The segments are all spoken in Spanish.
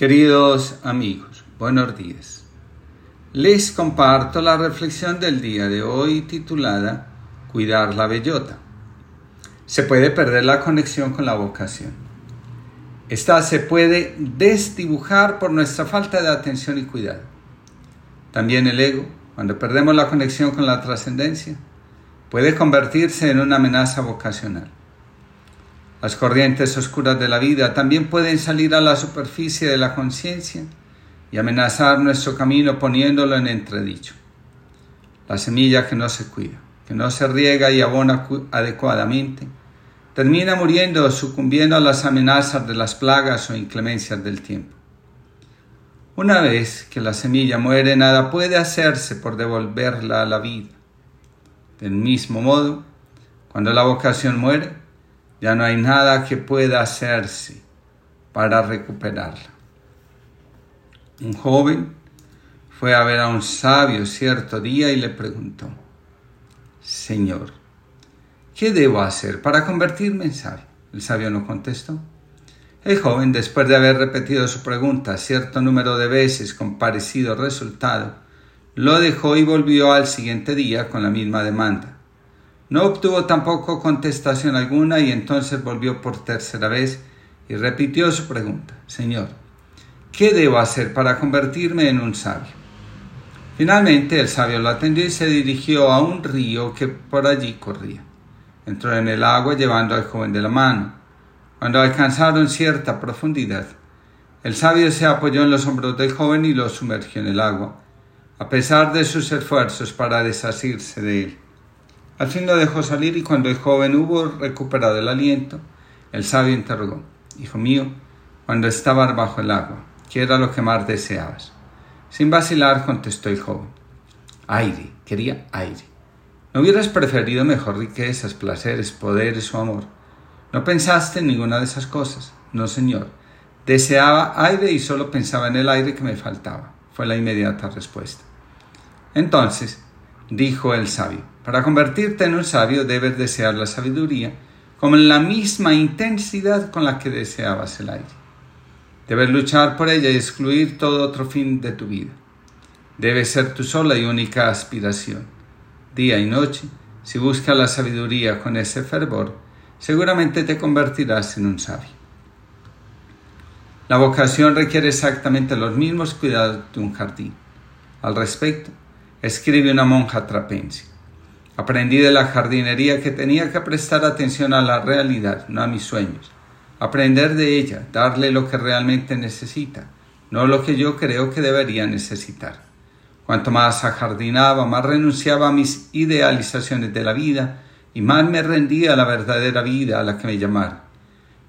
Queridos amigos, buenos días. Les comparto la reflexión del día de hoy titulada Cuidar la bellota. Se puede perder la conexión con la vocación. Esta se puede desdibujar por nuestra falta de atención y cuidado. También el ego, cuando perdemos la conexión con la trascendencia, puede convertirse en una amenaza vocacional. Las corrientes oscuras de la vida también pueden salir a la superficie de la conciencia y amenazar nuestro camino poniéndolo en entredicho. La semilla que no se cuida, que no se riega y abona adecuadamente, termina muriendo o sucumbiendo a las amenazas de las plagas o inclemencias del tiempo. Una vez que la semilla muere, nada puede hacerse por devolverla a la vida. Del mismo modo, cuando la vocación muere, ya no hay nada que pueda hacerse para recuperarla. Un joven fue a ver a un sabio cierto día y le preguntó, Señor, ¿qué debo hacer para convertirme en sabio? El sabio no contestó. El joven, después de haber repetido su pregunta cierto número de veces con parecido resultado, lo dejó y volvió al siguiente día con la misma demanda. No obtuvo tampoco contestación alguna y entonces volvió por tercera vez y repitió su pregunta. Señor, ¿qué debo hacer para convertirme en un sabio? Finalmente el sabio lo atendió y se dirigió a un río que por allí corría. Entró en el agua llevando al joven de la mano. Cuando alcanzaron cierta profundidad, el sabio se apoyó en los hombros del joven y lo sumergió en el agua, a pesar de sus esfuerzos para desasirse de él. Al fin lo dejó salir y cuando el joven hubo recuperado el aliento, el sabio interrogó, Hijo mío, cuando estabas bajo el agua, ¿qué era lo que más deseabas? Sin vacilar contestó el joven, aire, quería aire. ¿No hubieras preferido mejor riquezas, placeres, poderes o amor? ¿No pensaste en ninguna de esas cosas? No, señor. Deseaba aire y solo pensaba en el aire que me faltaba, fue la inmediata respuesta. Entonces, dijo el sabio, para convertirte en un sabio debes desear la sabiduría como en la misma intensidad con la que deseabas el aire. Debes luchar por ella y excluir todo otro fin de tu vida. Debe ser tu sola y única aspiración. Día y noche, si buscas la sabiduría con ese fervor, seguramente te convertirás en un sabio. La vocación requiere exactamente los mismos cuidados de un jardín. Al respecto, escribe una monja trapense. Aprendí de la jardinería que tenía que prestar atención a la realidad, no a mis sueños. Aprender de ella, darle lo que realmente necesita, no lo que yo creo que debería necesitar. Cuanto más ajardinaba, más renunciaba a mis idealizaciones de la vida y más me rendía a la verdadera vida a la que me llamara.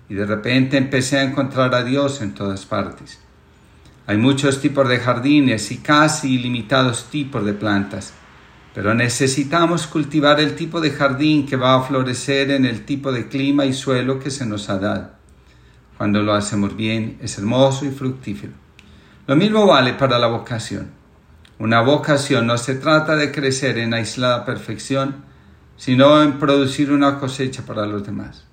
Y de repente empecé a encontrar a Dios en todas partes. Hay muchos tipos de jardines y casi ilimitados tipos de plantas, pero necesitamos cultivar el tipo de jardín que va a florecer en el tipo de clima y suelo que se nos ha dado. Cuando lo hacemos bien, es hermoso y fructífero. Lo mismo vale para la vocación. Una vocación no se trata de crecer en aislada perfección, sino en producir una cosecha para los demás.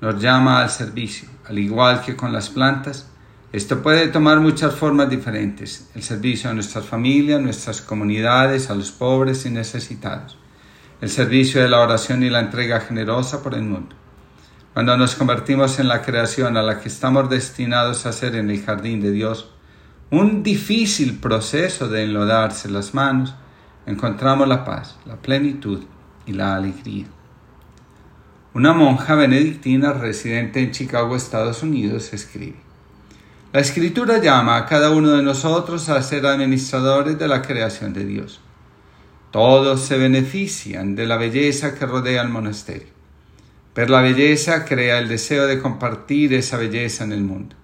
Nos llama al servicio, al igual que con las plantas, esto puede tomar muchas formas diferentes, el servicio a nuestras familias, nuestras comunidades, a los pobres y necesitados, el servicio de la oración y la entrega generosa por el mundo. Cuando nos convertimos en la creación a la que estamos destinados a ser en el jardín de Dios, un difícil proceso de enlodarse las manos, encontramos la paz, la plenitud y la alegría. Una monja benedictina residente en Chicago, Estados Unidos, escribe, la escritura llama a cada uno de nosotros a ser administradores de la creación de Dios. Todos se benefician de la belleza que rodea el monasterio, pero la belleza crea el deseo de compartir esa belleza en el mundo.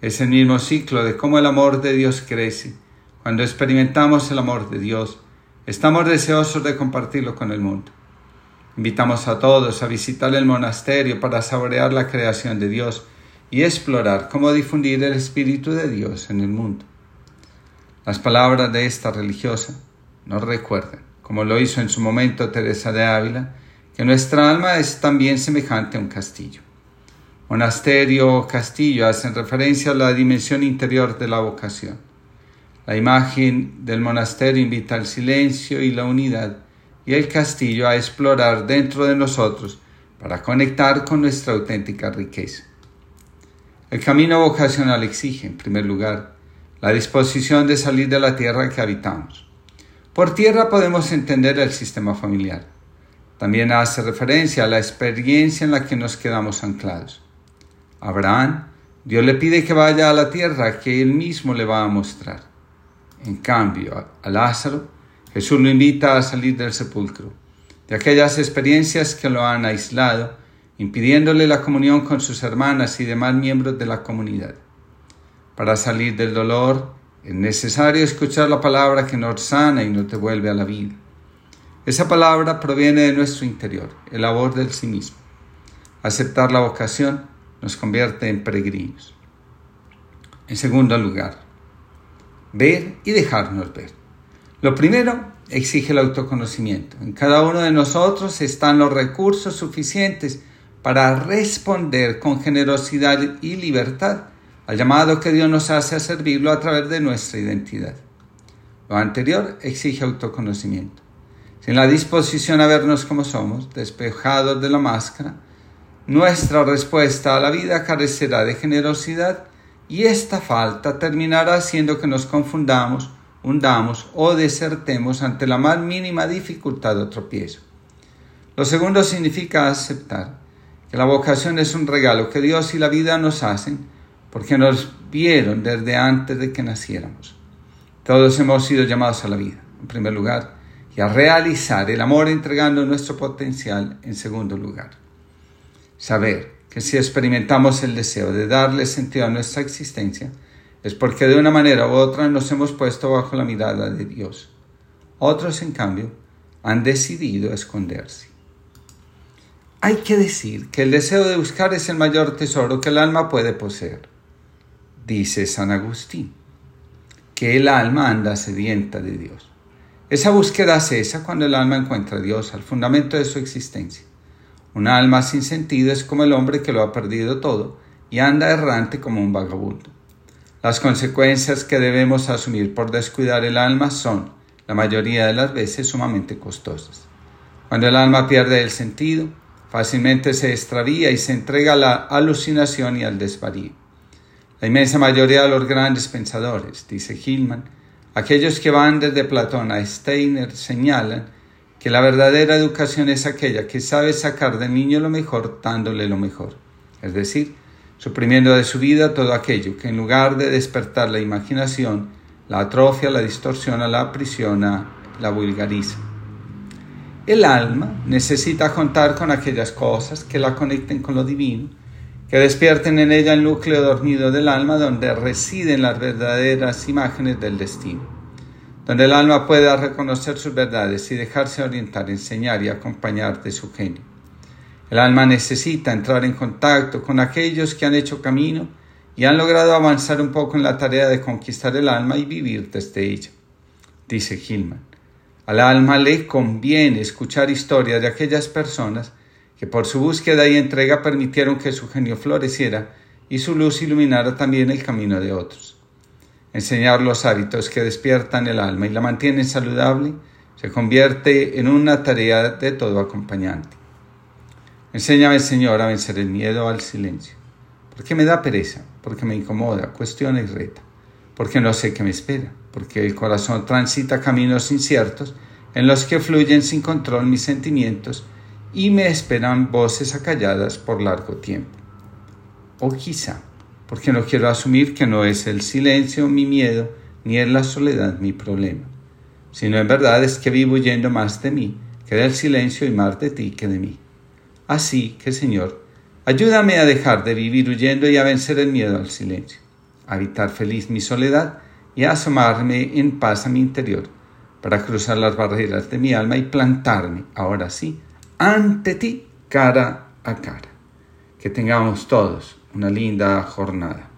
Es el mismo ciclo de cómo el amor de Dios crece. Cuando experimentamos el amor de Dios, estamos deseosos de compartirlo con el mundo. Invitamos a todos a visitar el monasterio para saborear la creación de Dios y explorar cómo difundir el Espíritu de Dios en el mundo. Las palabras de esta religiosa nos recuerdan, como lo hizo en su momento Teresa de Ávila, que nuestra alma es también semejante a un castillo. Monasterio o castillo hacen referencia a la dimensión interior de la vocación. La imagen del monasterio invita al silencio y la unidad y el castillo a explorar dentro de nosotros para conectar con nuestra auténtica riqueza. El camino vocacional exige, en primer lugar, la disposición de salir de la tierra que habitamos. Por tierra podemos entender el sistema familiar. También hace referencia a la experiencia en la que nos quedamos anclados. Abraham, Dios le pide que vaya a la tierra que él mismo le va a mostrar. En cambio, a Lázaro, Jesús lo invita a salir del sepulcro, de aquellas experiencias que lo han aislado impidiéndole la comunión con sus hermanas y demás miembros de la comunidad. Para salir del dolor es necesario escuchar la palabra que nos sana y nos devuelve a la vida. Esa palabra proviene de nuestro interior, el labor del sí mismo. Aceptar la vocación nos convierte en peregrinos. En segundo lugar, ver y dejarnos ver. Lo primero exige el autoconocimiento. En cada uno de nosotros están los recursos suficientes para responder con generosidad y libertad al llamado que Dios nos hace a servirlo a través de nuestra identidad. Lo anterior exige autoconocimiento. Sin la disposición a vernos como somos, despejados de la máscara, nuestra respuesta a la vida carecerá de generosidad y esta falta terminará haciendo que nos confundamos, hundamos o desertemos ante la más mínima dificultad o tropiezo. Lo segundo significa aceptar que la vocación es un regalo que Dios y la vida nos hacen porque nos vieron desde antes de que naciéramos. Todos hemos sido llamados a la vida, en primer lugar, y a realizar el amor entregando nuestro potencial en segundo lugar. Saber que si experimentamos el deseo de darle sentido a nuestra existencia, es porque de una manera u otra nos hemos puesto bajo la mirada de Dios. Otros, en cambio, han decidido esconderse. Hay que decir que el deseo de buscar es el mayor tesoro que el alma puede poseer. Dice San Agustín, que el alma anda sedienta de Dios. Esa búsqueda cesa cuando el alma encuentra a Dios al fundamento de su existencia. Un alma sin sentido es como el hombre que lo ha perdido todo y anda errante como un vagabundo. Las consecuencias que debemos asumir por descuidar el alma son, la mayoría de las veces, sumamente costosas. Cuando el alma pierde el sentido, fácilmente se extravía y se entrega a la alucinación y al desvarío. La inmensa mayoría de los grandes pensadores, dice Hillman, aquellos que van desde Platón a Steiner, señalan que la verdadera educación es aquella que sabe sacar del niño lo mejor dándole lo mejor, es decir, suprimiendo de su vida todo aquello que en lugar de despertar la imaginación, la atrofia, la distorsiona, la aprisiona, la vulgariza. El alma necesita contar con aquellas cosas que la conecten con lo divino, que despierten en ella el núcleo dormido del alma donde residen las verdaderas imágenes del destino, donde el alma pueda reconocer sus verdades y dejarse orientar, enseñar y acompañar de su genio. El alma necesita entrar en contacto con aquellos que han hecho camino y han logrado avanzar un poco en la tarea de conquistar el alma y vivir desde ella, dice Gilman. Al alma le conviene escuchar historias de aquellas personas que por su búsqueda y entrega permitieron que su genio floreciera y su luz iluminara también el camino de otros. Enseñar los hábitos que despiertan el alma y la mantienen saludable se convierte en una tarea de todo acompañante. Enséñame, Señor, a vencer el miedo al silencio, porque me da pereza, porque me incomoda, cuestiona y reta porque no sé qué me espera, porque el corazón transita caminos inciertos en los que fluyen sin control mis sentimientos y me esperan voces acalladas por largo tiempo. O quizá, porque no quiero asumir que no es el silencio mi miedo, ni es la soledad mi problema, sino en verdad es que vivo huyendo más de mí que del silencio y más de ti que de mí. Así que, Señor, ayúdame a dejar de vivir huyendo y a vencer el miedo al silencio habitar feliz mi soledad y asomarme en paz a mi interior para cruzar las barreras de mi alma y plantarme, ahora sí, ante ti cara a cara. Que tengamos todos una linda jornada.